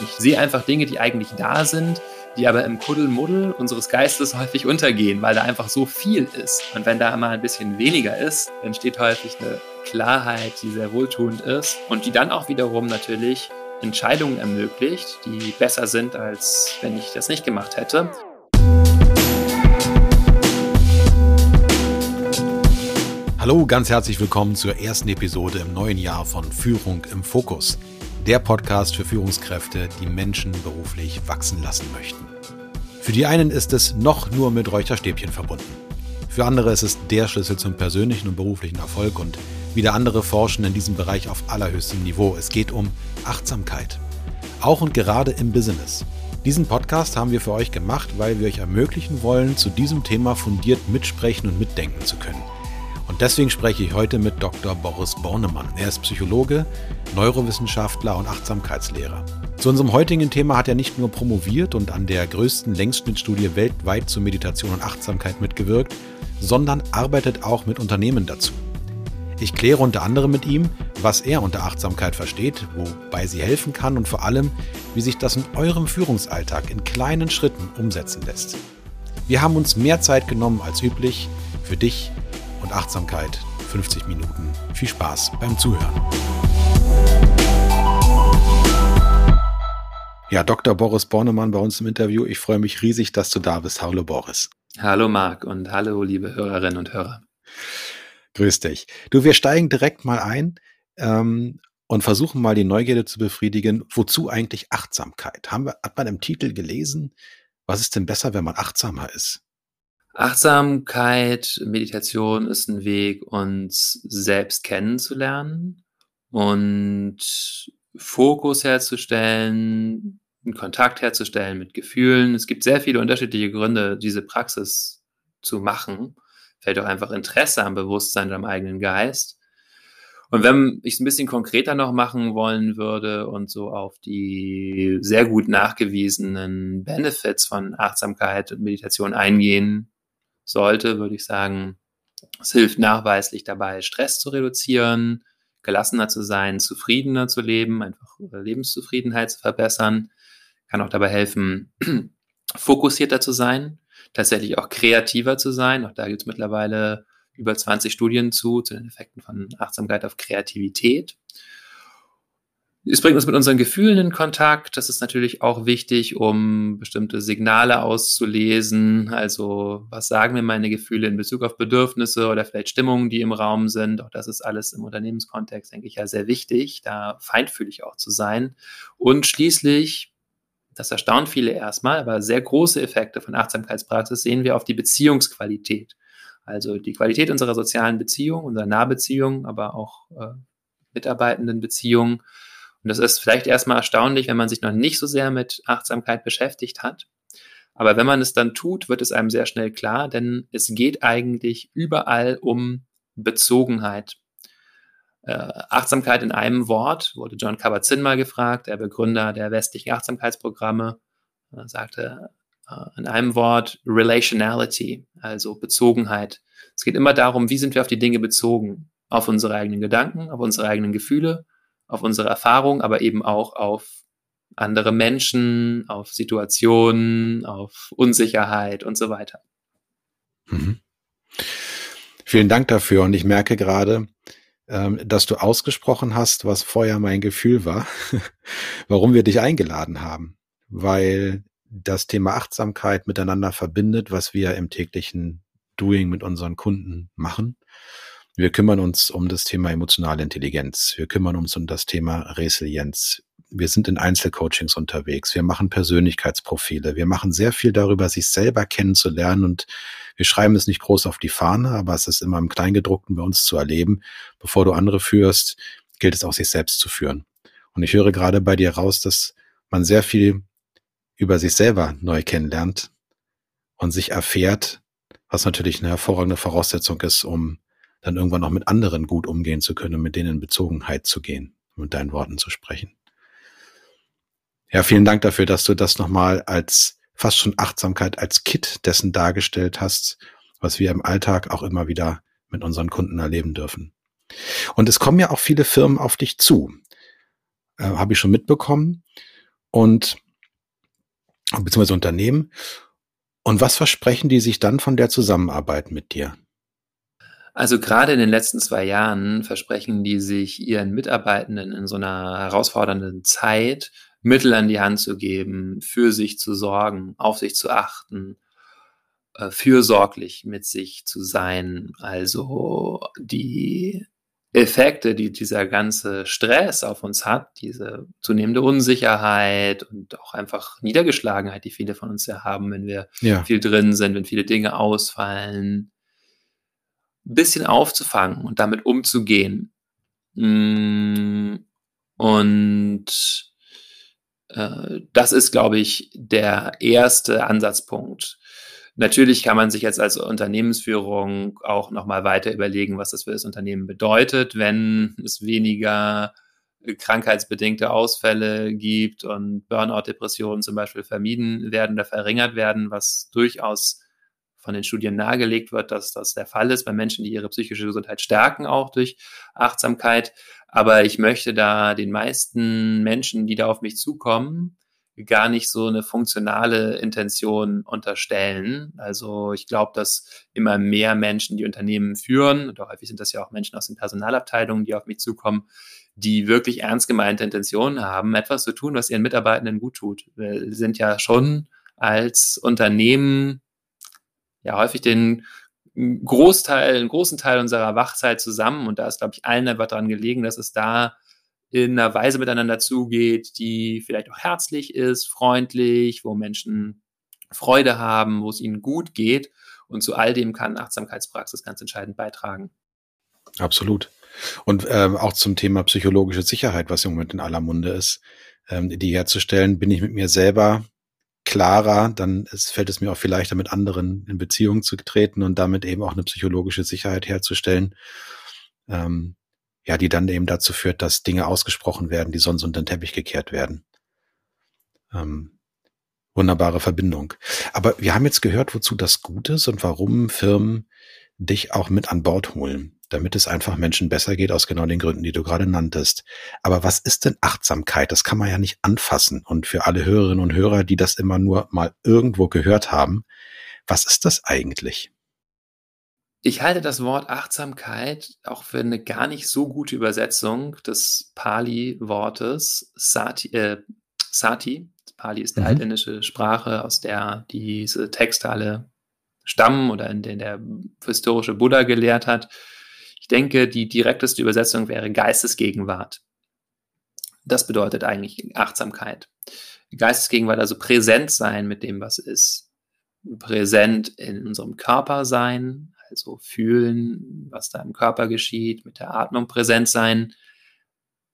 Ich sehe einfach Dinge, die eigentlich da sind, die aber im Kuddelmuddel unseres Geistes häufig untergehen, weil da einfach so viel ist. Und wenn da mal ein bisschen weniger ist, entsteht häufig eine Klarheit, die sehr wohltuend ist und die dann auch wiederum natürlich Entscheidungen ermöglicht, die besser sind, als wenn ich das nicht gemacht hätte. Hallo, ganz herzlich willkommen zur ersten Episode im neuen Jahr von Führung im Fokus. Der Podcast für Führungskräfte, die Menschen beruflich wachsen lassen möchten. Für die einen ist es noch nur mit Räucherstäbchen verbunden. Für andere ist es der Schlüssel zum persönlichen und beruflichen Erfolg und wieder andere forschen in diesem Bereich auf allerhöchstem Niveau. Es geht um Achtsamkeit. Auch und gerade im Business. Diesen Podcast haben wir für euch gemacht, weil wir euch ermöglichen wollen, zu diesem Thema fundiert mitsprechen und mitdenken zu können. Und deswegen spreche ich heute mit Dr. Boris Bornemann. Er ist Psychologe, Neurowissenschaftler und Achtsamkeitslehrer. Zu unserem heutigen Thema hat er nicht nur promoviert und an der größten Längsschnittstudie weltweit zur Meditation und Achtsamkeit mitgewirkt, sondern arbeitet auch mit Unternehmen dazu. Ich kläre unter anderem mit ihm, was er unter Achtsamkeit versteht, wobei sie helfen kann und vor allem, wie sich das in eurem Führungsalltag in kleinen Schritten umsetzen lässt. Wir haben uns mehr Zeit genommen als üblich für dich und Achtsamkeit. 50 Minuten. Viel Spaß beim Zuhören. Ja, Dr. Boris Bornemann bei uns im Interview. Ich freue mich riesig, dass du da bist. Hallo Boris. Hallo Marc und hallo liebe Hörerinnen und Hörer. Grüß dich. Du, wir steigen direkt mal ein ähm, und versuchen mal die Neugierde zu befriedigen. Wozu eigentlich Achtsamkeit? Haben wir, hat man im Titel gelesen, was ist denn besser, wenn man achtsamer ist? Achtsamkeit, Meditation ist ein Weg, uns selbst kennenzulernen und Fokus herzustellen, Kontakt herzustellen mit Gefühlen. Es gibt sehr viele unterschiedliche Gründe, diese Praxis zu machen. Fällt auch einfach Interesse am Bewusstsein und am eigenen Geist. Und wenn ich es ein bisschen konkreter noch machen wollen würde und so auf die sehr gut nachgewiesenen Benefits von Achtsamkeit und Meditation eingehen sollte, würde ich sagen, es hilft nachweislich dabei, Stress zu reduzieren, gelassener zu sein, zufriedener zu leben, einfach Lebenszufriedenheit zu verbessern, kann auch dabei helfen, fokussierter zu sein, tatsächlich auch kreativer zu sein. Auch da gibt es mittlerweile über 20 Studien zu, zu den Effekten von Achtsamkeit auf Kreativität. Es bringt uns mit unseren Gefühlen in Kontakt. Das ist natürlich auch wichtig, um bestimmte Signale auszulesen. Also, was sagen mir meine Gefühle in Bezug auf Bedürfnisse oder vielleicht Stimmungen, die im Raum sind? Auch das ist alles im Unternehmenskontext, denke ich, ja sehr wichtig, da feinfühlig auch zu sein. Und schließlich, das erstaunt viele erstmal, aber sehr große Effekte von Achtsamkeitspraxis sehen wir auf die Beziehungsqualität. Also die Qualität unserer sozialen Beziehung, unserer Nahbeziehung, aber auch äh, mitarbeitenden Beziehungen. Und das ist vielleicht erstmal erstaunlich, wenn man sich noch nicht so sehr mit Achtsamkeit beschäftigt hat. Aber wenn man es dann tut, wird es einem sehr schnell klar, denn es geht eigentlich überall um Bezogenheit. Äh, Achtsamkeit in einem Wort wurde John Kabat-Zinn mal gefragt, der Begründer der westlichen Achtsamkeitsprogramme, er sagte, äh, in einem Wort Relationality, also Bezogenheit. Es geht immer darum, wie sind wir auf die Dinge bezogen? Auf unsere eigenen Gedanken, auf unsere eigenen Gefühle, auf unsere Erfahrungen, aber eben auch auf andere Menschen, auf Situationen, auf Unsicherheit und so weiter. Mhm. Vielen Dank dafür. Und ich merke gerade, ähm, dass du ausgesprochen hast, was vorher mein Gefühl war, warum wir dich eingeladen haben. Weil das Thema Achtsamkeit miteinander verbindet, was wir im täglichen Doing mit unseren Kunden machen. Wir kümmern uns um das Thema emotionale Intelligenz. Wir kümmern uns um das Thema Resilienz. Wir sind in Einzelcoachings unterwegs. Wir machen Persönlichkeitsprofile. Wir machen sehr viel darüber, sich selber kennenzulernen und wir schreiben es nicht groß auf die Fahne, aber es ist immer im Kleingedruckten bei uns zu erleben. Bevor du andere führst, gilt es auch, sich selbst zu führen. Und ich höre gerade bei dir raus, dass man sehr viel über sich selber neu kennenlernt und sich erfährt, was natürlich eine hervorragende Voraussetzung ist, um dann irgendwann auch mit anderen gut umgehen zu können mit denen in Bezogenheit zu gehen, mit deinen Worten zu sprechen. Ja, vielen Dank dafür, dass du das nochmal als fast schon Achtsamkeit als Kit dessen dargestellt hast, was wir im Alltag auch immer wieder mit unseren Kunden erleben dürfen. Und es kommen ja auch viele Firmen auf dich zu. Äh, Habe ich schon mitbekommen. und beziehungsweise Unternehmen. Und was versprechen die sich dann von der Zusammenarbeit mit dir? Also gerade in den letzten zwei Jahren versprechen die sich ihren Mitarbeitenden in so einer herausfordernden Zeit Mittel an die Hand zu geben, für sich zu sorgen, auf sich zu achten, äh, fürsorglich mit sich zu sein. Also die Effekte, die dieser ganze Stress auf uns hat, diese zunehmende Unsicherheit und auch einfach Niedergeschlagenheit, die viele von uns ja haben, wenn wir ja. viel drin sind, wenn viele Dinge ausfallen, ein bisschen aufzufangen und damit umzugehen. Mm, und äh, das ist, glaube ich, der erste Ansatzpunkt. Natürlich kann man sich jetzt als Unternehmensführung auch nochmal weiter überlegen, was das für das Unternehmen bedeutet, wenn es weniger krankheitsbedingte Ausfälle gibt und Burnout-Depressionen zum Beispiel vermieden werden oder verringert werden, was durchaus von den Studien nahegelegt wird, dass das der Fall ist bei Menschen, die ihre psychische Gesundheit stärken, auch durch Achtsamkeit. Aber ich möchte da den meisten Menschen, die da auf mich zukommen, gar nicht so eine funktionale Intention unterstellen. Also ich glaube, dass immer mehr Menschen, die Unternehmen führen, und häufig sind das ja auch Menschen aus den Personalabteilungen, die auf mich zukommen, die wirklich ernst gemeinte Intentionen haben, etwas zu tun, was ihren Mitarbeitenden gut tut. Wir sind ja schon als Unternehmen ja häufig den Großteil, einen großen Teil unserer Wachzeit zusammen und da ist, glaube ich, allen einfach daran gelegen, dass es da in einer Weise miteinander zugeht, die vielleicht auch herzlich ist, freundlich, wo Menschen Freude haben, wo es ihnen gut geht. Und zu all dem kann Achtsamkeitspraxis ganz entscheidend beitragen. Absolut. Und ähm, auch zum Thema psychologische Sicherheit, was im Moment in aller Munde ist, ähm, die herzustellen, bin ich mit mir selber klarer, dann ist, fällt es mir auch viel leichter, mit anderen in Beziehung zu treten und damit eben auch eine psychologische Sicherheit herzustellen, ähm, ja, die dann eben dazu führt, dass Dinge ausgesprochen werden, die sonst unter den Teppich gekehrt werden. Ähm, wunderbare Verbindung. Aber wir haben jetzt gehört, wozu das gut ist und warum Firmen dich auch mit an Bord holen damit es einfach Menschen besser geht, aus genau den Gründen, die du gerade nanntest. Aber was ist denn Achtsamkeit? Das kann man ja nicht anfassen. Und für alle Hörerinnen und Hörer, die das immer nur mal irgendwo gehört haben, was ist das eigentlich? Ich halte das Wort Achtsamkeit auch für eine gar nicht so gute Übersetzung des Pali-Wortes Sati. Äh, Sati. Pali ist die mhm. altindische Sprache, aus der diese Texte alle stammen oder in der der historische Buddha gelehrt hat. Ich denke, die direkteste Übersetzung wäre Geistesgegenwart. Das bedeutet eigentlich Achtsamkeit. Geistesgegenwart, also präsent sein mit dem, was ist. Präsent in unserem Körper sein, also fühlen, was da im Körper geschieht, mit der Atmung präsent sein,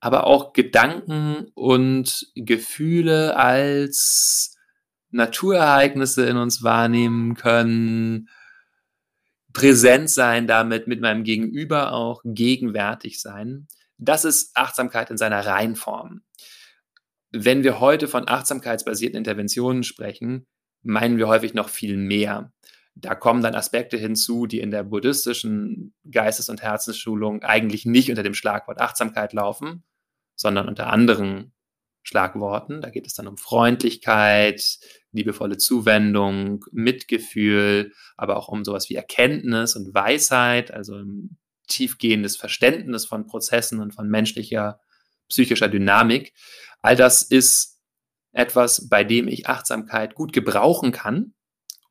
aber auch Gedanken und Gefühle als Naturereignisse in uns wahrnehmen können, präsent sein damit, mit meinem Gegenüber auch gegenwärtig sein. Das ist Achtsamkeit in seiner Reinform. Wenn wir heute von achtsamkeitsbasierten Interventionen sprechen, meinen wir häufig noch viel mehr. Da kommen dann Aspekte hinzu, die in der buddhistischen Geistes- und Herzensschulung eigentlich nicht unter dem Schlagwort Achtsamkeit laufen, sondern unter anderen Schlagworten. Da geht es dann um Freundlichkeit, liebevolle Zuwendung, Mitgefühl, aber auch um sowas wie Erkenntnis und Weisheit, also ein tiefgehendes Verständnis von Prozessen und von menschlicher, psychischer Dynamik. All das ist etwas, bei dem ich Achtsamkeit gut gebrauchen kann,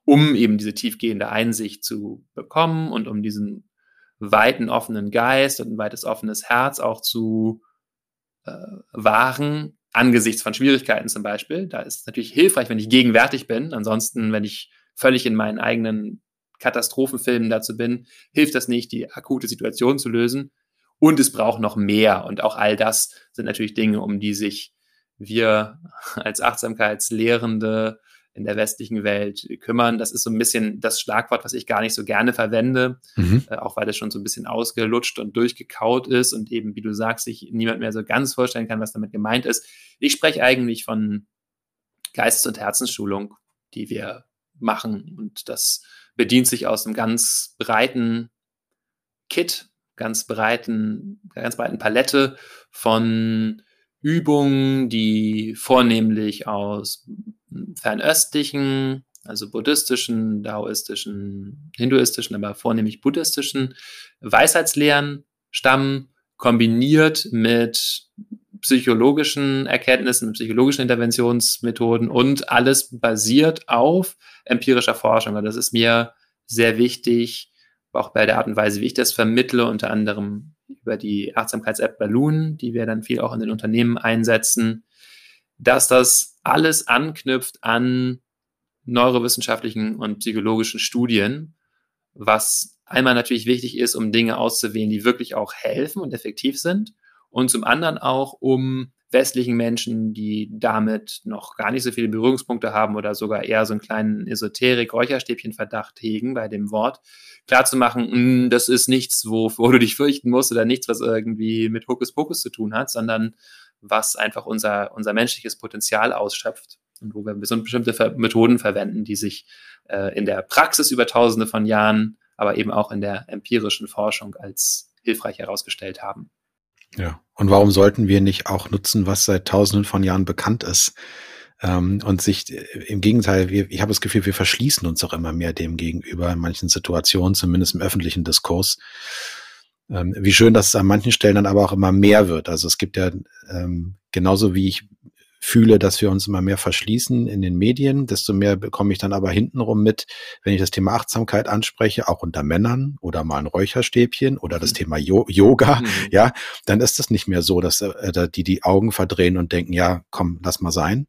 um eben diese tiefgehende Einsicht zu bekommen und um diesen weiten offenen Geist und ein weites offenes Herz auch zu äh, wahren angesichts von Schwierigkeiten zum Beispiel. Da ist es natürlich hilfreich, wenn ich gegenwärtig bin. Ansonsten, wenn ich völlig in meinen eigenen Katastrophenfilmen dazu bin, hilft das nicht, die akute Situation zu lösen. Und es braucht noch mehr. Und auch all das sind natürlich Dinge, um die sich wir als Achtsamkeitslehrende in der westlichen Welt kümmern. Das ist so ein bisschen das Schlagwort, was ich gar nicht so gerne verwende, mhm. äh, auch weil es schon so ein bisschen ausgelutscht und durchgekaut ist und eben, wie du sagst, sich niemand mehr so ganz vorstellen kann, was damit gemeint ist. Ich spreche eigentlich von Geistes- und Herzensschulung, die wir machen und das bedient sich aus einem ganz breiten Kit, ganz breiten, ganz breiten Palette von Übungen, die vornehmlich aus fernöstlichen, also buddhistischen, daoistischen, hinduistischen, aber vornehmlich buddhistischen Weisheitslehren stammen, kombiniert mit psychologischen Erkenntnissen, psychologischen Interventionsmethoden und alles basiert auf empirischer Forschung. Und das ist mir sehr wichtig, auch bei der Art und Weise, wie ich das vermittle, unter anderem über die Achtsamkeits-App Balloon, die wir dann viel auch in den Unternehmen einsetzen, dass das alles anknüpft an neurowissenschaftlichen und psychologischen Studien, was einmal natürlich wichtig ist, um Dinge auszuwählen, die wirklich auch helfen und effektiv sind und zum anderen auch, um westlichen Menschen, die damit noch gar nicht so viele Berührungspunkte haben oder sogar eher so einen kleinen Esoterik-Räucherstäbchen-Verdacht hegen bei dem Wort, klarzumachen, hm, das ist nichts, wovor du dich fürchten musst oder nichts, was irgendwie mit Hokuspokus zu tun hat, sondern was einfach unser, unser menschliches Potenzial ausschöpft und wo wir bestimmte Methoden verwenden, die sich äh, in der Praxis über tausende von Jahren, aber eben auch in der empirischen Forschung als hilfreich herausgestellt haben. Ja. Und warum sollten wir nicht auch nutzen, was seit tausenden von Jahren bekannt ist? Ähm, und sich äh, im Gegenteil, ich habe das Gefühl, wir verschließen uns auch immer mehr dem gegenüber in manchen Situationen, zumindest im öffentlichen Diskurs. Ähm, wie schön, dass es an manchen Stellen dann aber auch immer mehr wird. Also es gibt ja ähm, genauso wie ich fühle, dass wir uns immer mehr verschließen in den Medien, desto mehr bekomme ich dann aber hintenrum mit, wenn ich das Thema Achtsamkeit anspreche, auch unter Männern oder mal ein Räucherstäbchen oder das mhm. Thema Yo Yoga, mhm. ja, dann ist es nicht mehr so, dass äh, die die Augen verdrehen und denken, ja, komm, lass mal sein,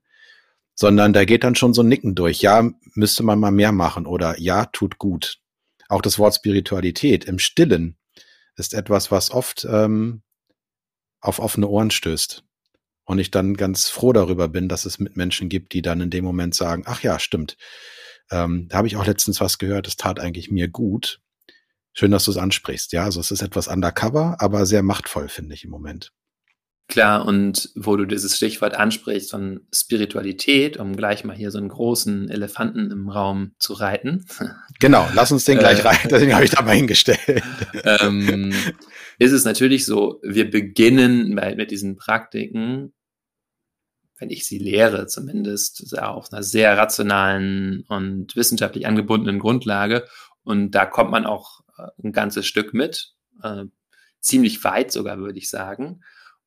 sondern da geht dann schon so ein Nicken durch, ja, müsste man mal mehr machen oder ja, tut gut. Auch das Wort Spiritualität im Stillen ist etwas, was oft ähm, auf offene Ohren stößt. Und ich dann ganz froh darüber bin, dass es Mitmenschen gibt, die dann in dem Moment sagen, ach ja, stimmt. Ähm, da habe ich auch letztens was gehört, es tat eigentlich mir gut. Schön, dass du es ansprichst. Ja, also es ist etwas undercover, aber sehr machtvoll, finde ich im Moment. Klar, und wo du dieses Stichwort ansprichst von Spiritualität, um gleich mal hier so einen großen Elefanten im Raum zu reiten. Genau, lass uns den gleich äh, reiten, deswegen habe ich da mal hingestellt. Ähm, ist es natürlich so, wir beginnen bei, mit diesen Praktiken, wenn ich sie lehre zumindest, auf einer sehr rationalen und wissenschaftlich angebundenen Grundlage. Und da kommt man auch äh, ein ganzes Stück mit, äh, ziemlich weit sogar, würde ich sagen.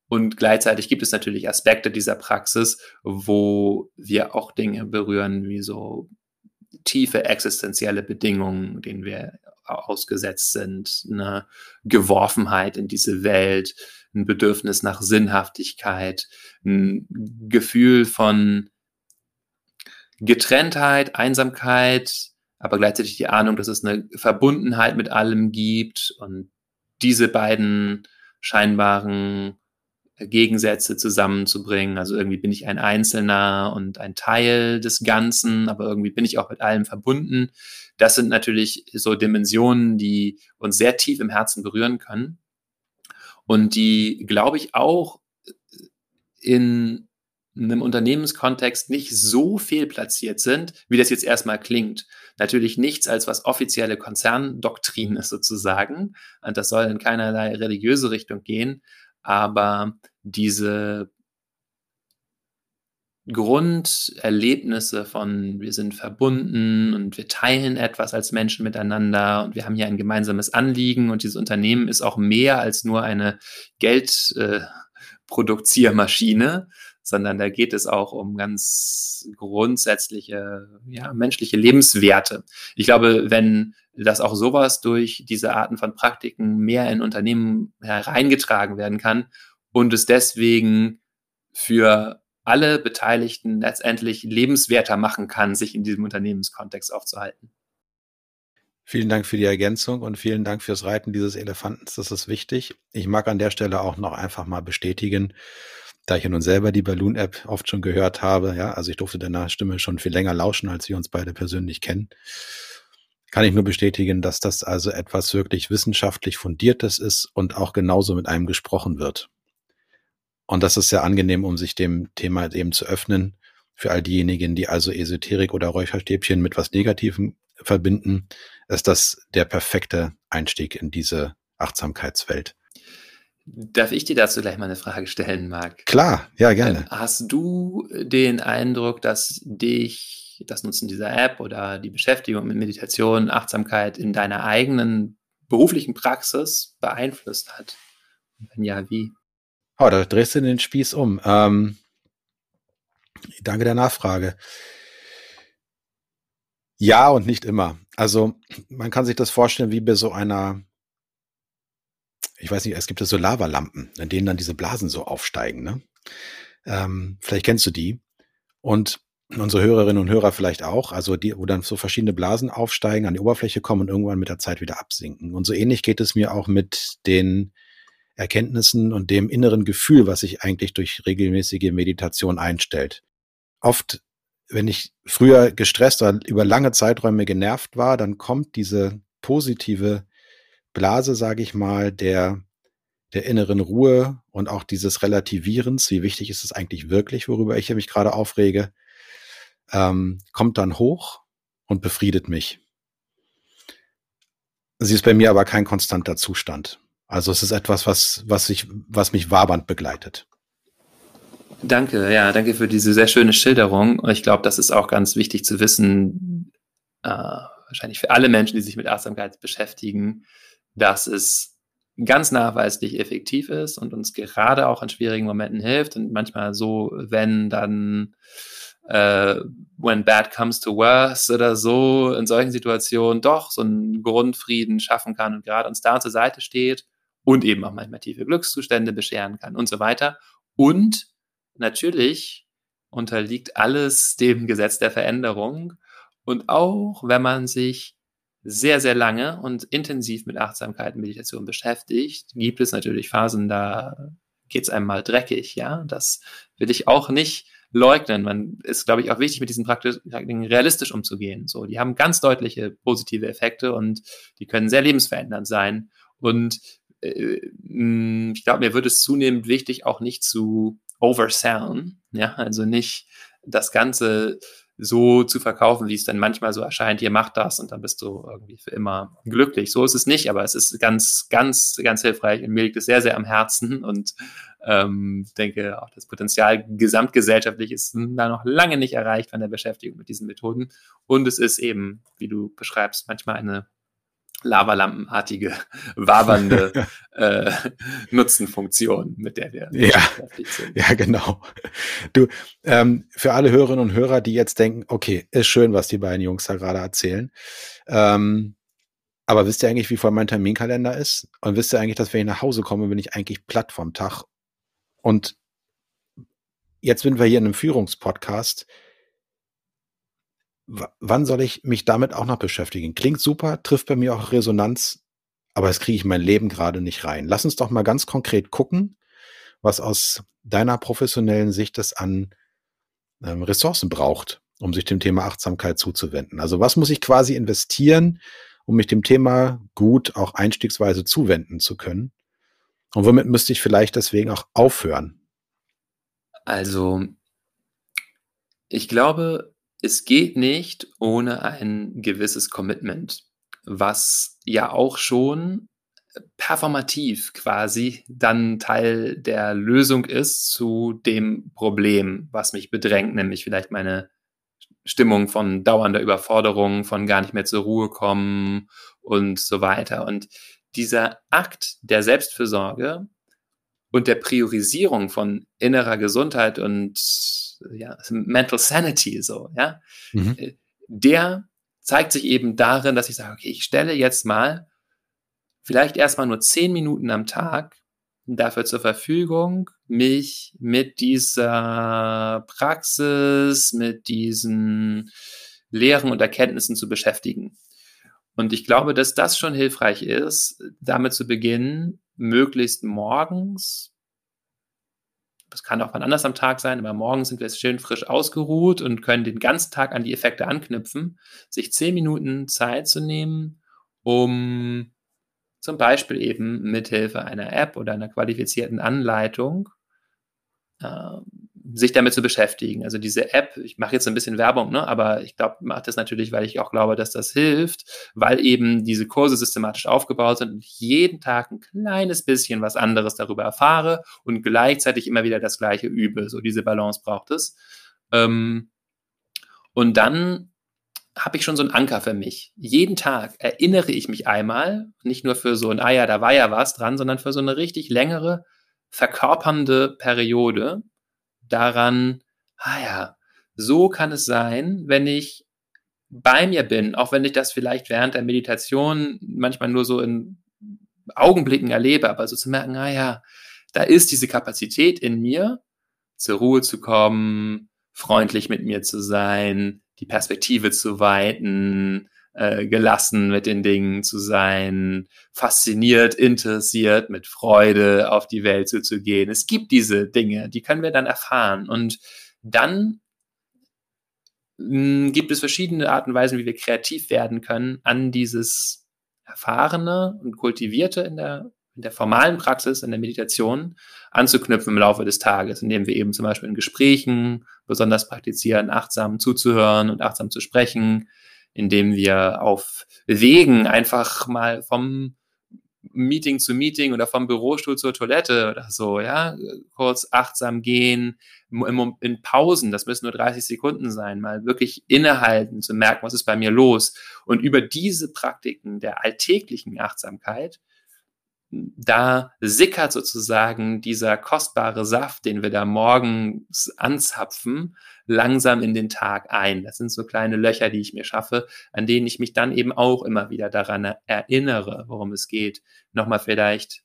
Und gleichzeitig gibt es natürlich Aspekte dieser Praxis, wo wir auch Dinge berühren, wie so tiefe existenzielle Bedingungen, denen wir ausgesetzt sind, eine Geworfenheit in diese Welt, ein Bedürfnis nach Sinnhaftigkeit, ein Gefühl von Getrenntheit, Einsamkeit, aber gleichzeitig die Ahnung, dass es eine Verbundenheit mit allem gibt. Und diese beiden scheinbaren Gegensätze zusammenzubringen. Also irgendwie bin ich ein Einzelner und ein Teil des Ganzen, aber irgendwie bin ich auch mit allem verbunden. Das sind natürlich so Dimensionen, die uns sehr tief im Herzen berühren können und die, glaube ich, auch in einem Unternehmenskontext nicht so viel platziert sind, wie das jetzt erstmal klingt. Natürlich nichts als was offizielle Konzerndoktrin ist sozusagen. Und das soll in keinerlei religiöse Richtung gehen aber diese Grunderlebnisse von wir sind verbunden und wir teilen etwas als Menschen miteinander und wir haben hier ein gemeinsames Anliegen und dieses Unternehmen ist auch mehr als nur eine Geldproduziermaschine, äh, sondern da geht es auch um ganz grundsätzliche ja, menschliche Lebenswerte. Ich glaube, wenn dass auch sowas durch diese Arten von Praktiken mehr in Unternehmen hereingetragen werden kann und es deswegen für alle Beteiligten letztendlich lebenswerter machen kann, sich in diesem Unternehmenskontext aufzuhalten. Vielen Dank für die Ergänzung und vielen Dank fürs Reiten dieses Elefantens. Das ist wichtig. Ich mag an der Stelle auch noch einfach mal bestätigen, da ich ja nun selber die Balloon-App oft schon gehört habe. Ja, also ich durfte deiner Stimme schon viel länger lauschen, als wir uns beide persönlich kennen kann ich nur bestätigen, dass das also etwas wirklich wissenschaftlich fundiertes ist und auch genauso mit einem gesprochen wird. Und das ist sehr angenehm, um sich dem Thema eben zu öffnen. Für all diejenigen, die also Esoterik oder Räucherstäbchen mit was Negativem verbinden, ist das der perfekte Einstieg in diese Achtsamkeitswelt. Darf ich dir dazu gleich mal eine Frage stellen, Marc? Klar, ja, gerne. Ähm, hast du den Eindruck, dass dich das Nutzen dieser App oder die Beschäftigung mit Meditation, Achtsamkeit in deiner eigenen beruflichen Praxis beeinflusst hat? wenn ja, wie? Oh, da drehst du den Spieß um. Ähm, danke der Nachfrage. Ja und nicht immer. Also man kann sich das vorstellen wie bei so einer ich weiß nicht, es gibt ja so Lavalampen, in denen dann diese Blasen so aufsteigen. Ne? Ähm, vielleicht kennst du die. Und unsere Hörerinnen und Hörer vielleicht auch, also die, wo dann so verschiedene Blasen aufsteigen, an die Oberfläche kommen und irgendwann mit der Zeit wieder absinken. Und so ähnlich geht es mir auch mit den Erkenntnissen und dem inneren Gefühl, was sich eigentlich durch regelmäßige Meditation einstellt. Oft, wenn ich früher gestresst oder über lange Zeiträume genervt war, dann kommt diese positive Blase, sage ich mal, der, der inneren Ruhe und auch dieses Relativierens, wie wichtig ist es eigentlich wirklich, worüber ich mich gerade aufrege, ähm, kommt dann hoch und befriedet mich. Sie ist bei mir aber kein konstanter Zustand. Also es ist etwas, was, was, ich, was mich wabernd begleitet. Danke, ja, danke für diese sehr schöne Schilderung. Ich glaube, das ist auch ganz wichtig zu wissen, äh, wahrscheinlich für alle Menschen, die sich mit Achtsamkeit beschäftigen, dass es ganz nachweislich effektiv ist und uns gerade auch in schwierigen Momenten hilft und manchmal so, wenn dann äh, when bad comes to worse oder so, in solchen Situationen doch so einen Grundfrieden schaffen kann und gerade uns da zur Seite steht und eben auch manchmal tiefe Glückszustände bescheren kann und so weiter. Und natürlich unterliegt alles dem Gesetz der Veränderung. Und auch wenn man sich sehr, sehr lange und intensiv mit Achtsamkeit und Meditation beschäftigt, gibt es natürlich Phasen, da geht es einem mal dreckig, ja. Das will ich auch nicht leugnen. Man ist, glaube ich, auch wichtig, mit diesen Praktiken realistisch umzugehen. So, die haben ganz deutliche positive Effekte und die können sehr lebensverändernd sein. Und äh, ich glaube, mir wird es zunehmend wichtig, auch nicht zu oversellen, ja, also nicht das Ganze so zu verkaufen, wie es dann manchmal so erscheint, ihr macht das und dann bist du irgendwie für immer glücklich. So ist es nicht, aber es ist ganz, ganz, ganz hilfreich und mir liegt es sehr, sehr am Herzen und ähm, denke auch das Potenzial gesamtgesellschaftlich ist da noch lange nicht erreicht von der Beschäftigung mit diesen Methoden und es ist eben, wie du beschreibst, manchmal eine Lavalampenartige, wabernde äh, Nutzenfunktion, mit der wir ja, sind. Ja, genau. Du, ähm, für alle Hörerinnen und Hörer, die jetzt denken, okay, ist schön, was die beiden Jungs da gerade erzählen. Ähm, aber wisst ihr eigentlich, wie voll mein Terminkalender ist? Und wisst ihr eigentlich, dass wenn ich nach Hause komme, bin ich eigentlich platt vom Tag? Und jetzt sind wir hier in einem Führungspodcast wann soll ich mich damit auch noch beschäftigen? Klingt super, trifft bei mir auch Resonanz, aber das kriege ich in mein Leben gerade nicht rein. Lass uns doch mal ganz konkret gucken, was aus deiner professionellen Sicht es an ähm, Ressourcen braucht, um sich dem Thema Achtsamkeit zuzuwenden. Also was muss ich quasi investieren, um mich dem Thema gut auch einstiegsweise zuwenden zu können? Und womit müsste ich vielleicht deswegen auch aufhören? Also, ich glaube, es geht nicht ohne ein gewisses Commitment, was ja auch schon performativ quasi dann Teil der Lösung ist zu dem Problem, was mich bedrängt, nämlich vielleicht meine Stimmung von dauernder Überforderung, von gar nicht mehr zur Ruhe kommen und so weiter. Und dieser Akt der Selbstfürsorge und der Priorisierung von innerer Gesundheit und ja, Mental Sanity, so, ja, mhm. Äh, der zeigt sich eben darin, dass ich sage, okay, ich stelle jetzt mal vielleicht erstmal nur zehn Minuten am Tag dafür zur Verfügung, mich mit dieser Praxis, mit diesen Lehren und Erkenntnissen zu beschäftigen. Und ich glaube, dass das schon hilfreich ist, damit zu beginnen, möglichst morgens. Das kann auch wann anders am Tag sein, aber morgens sind wir schön frisch ausgeruht und können den ganzen Tag an die Effekte anknüpfen, sich zehn Minuten Zeit zu nehmen, um zum Beispiel eben mithilfe einer App oder einer qualifizierten Anleitung äh, sich damit zu beschäftigen. Also diese App, ich mache jetzt ein bisschen Werbung, ne, aber ich glaube, mache das natürlich, weil ich auch glaube, dass das hilft, weil eben diese Kurse systematisch aufgebaut sind und ich jeden Tag ein kleines bisschen was anderes darüber erfahre und gleichzeitig immer wieder das Gleiche übe. So diese Balance braucht es. Ähm, und dann habe ich schon so einen Anker für mich. Jeden Tag erinnere ich mich einmal, nicht nur für so ein, ah ja, da war ja was dran, sondern für so eine richtig längere, verkörpernde Periode daran, ah ja, so kann es sein, wenn ich bei mir bin, auch wenn ich das vielleicht während der Meditation manchmal nur so in Augenblicken erlebe, aber so zu merken, ah ja, da ist diese Kapazität in mir, zur Ruhe zu kommen, freundlich mit mir zu sein, die Perspektive zu weiten, äh, gelassen mit den Dingen zu sein, fasziniert, interessiert, mit Freude auf die Welt zuzugehen. Es gibt diese Dinge, die können wir dann erfahren. Und dann mh, hm, gibt es verschiedene Arten und Weisen, wie wir kreativ werden können an dieses Erfahrene und Kultivierte in der in der formalen Praxis, in der Meditation anzuknüpfen im Laufe des Tages, indem wir eben zum Beispiel in Gesprächen besonders praktizieren, achtsam zuzuhören und achtsam zu sprechen, indem wir auf Wegen einfach mal vom Meeting zu Meeting oder vom Bürostuhl zur Toilette oder so, ja, kurz achtsam gehen, in Pausen, das müssen nur 30 Sekunden sein, mal wirklich innehalten, zu merken, was ist bei mir los. Und über diese Praktiken der alltäglichen Achtsamkeit da sickert sozusagen dieser kostbare Saft, den wir da morgens anzapfen, langsam in den Tag ein. Das sind so kleine Löcher, die ich mir schaffe, an denen ich mich dann eben auch immer wieder daran erinnere, worum es geht. Nochmal vielleicht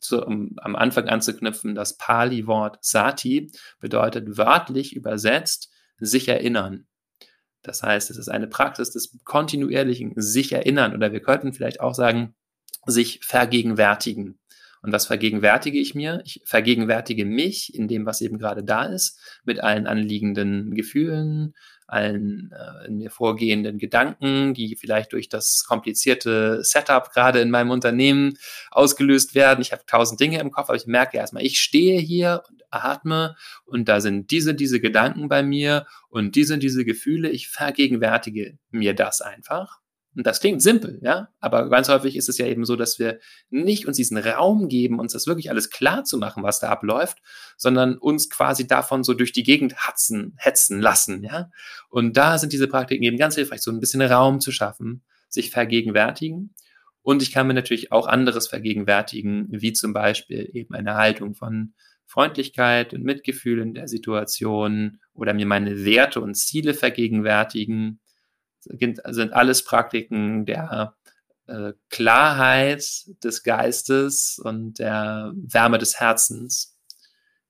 zu, um, am Anfang anzuknüpfen, das Pali-Wort Sati bedeutet wörtlich übersetzt sich erinnern. Das heißt, es ist eine Praxis des kontinuierlichen sich erinnern oder wir könnten vielleicht auch sagen, sich vergegenwärtigen. Und was vergegenwärtige ich mir? Ich vergegenwärtige mich in dem, was eben gerade da ist, mit allen anliegenden Gefühlen, allen äh, in mir vorgehenden Gedanken, die vielleicht durch das komplizierte Setup gerade in meinem Unternehmen ausgelöst werden. Ich habe tausend Dinge im Kopf, aber ich merke erstmal, ich stehe hier und atme und da sind diese, diese Gedanken bei mir und diese, diese Gefühle. Ich vergegenwärtige mir das einfach und das klingt simpel, ja, aber ganz häufig ist es ja eben so, dass wir nicht uns diesen Raum geben, uns das wirklich alles klar zu machen, was da abläuft, sondern uns quasi davon so durch die Gegend hatzen, hetzen lassen, ja. Und da sind diese Praktiken eben ganz hilfreich, so ein bisschen Raum zu schaffen, sich vergegenwärtigen. Und ich kann mir natürlich auch anderes vergegenwärtigen, wie zum Beispiel eben eine Haltung von Freundlichkeit und Mitgefühl in der Situation oder mir meine Werte und Ziele vergegenwärtigen sind alles Praktiken der äh, Klarheit des Geistes und der Wärme des Herzens,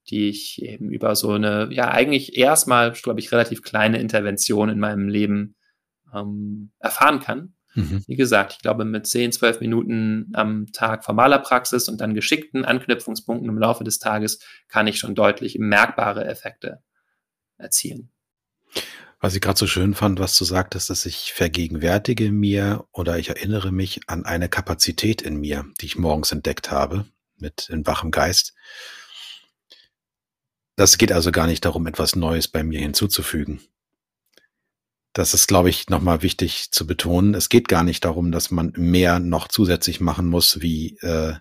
die ich eben über so eine, ja, eigentlich erstmal, glaube ich, relativ kleine Intervention in meinem Leben ähm, erfahren kann. Mhm. Wie gesagt, ich glaube, mit 10, 12 Minuten am Tag formaler Praxis und dann geschickten Anknüpfungspunkten im Laufe des Tages kann ich schon deutlich merkbare Effekte erzielen. Was ich gerade so schön fand, was du sagtest, dass ich vergegenwärtige mir oder ich erinnere mich an eine Kapazität in mir, die ich morgens entdeckt habe, mit in wachem Geist. Das geht also gar nicht darum, etwas Neues bei mir hinzuzufügen. Das ist, glaube ich, nochmal wichtig zu betonen. Es geht gar nicht darum, dass man mehr noch zusätzlich machen muss, wie, äh,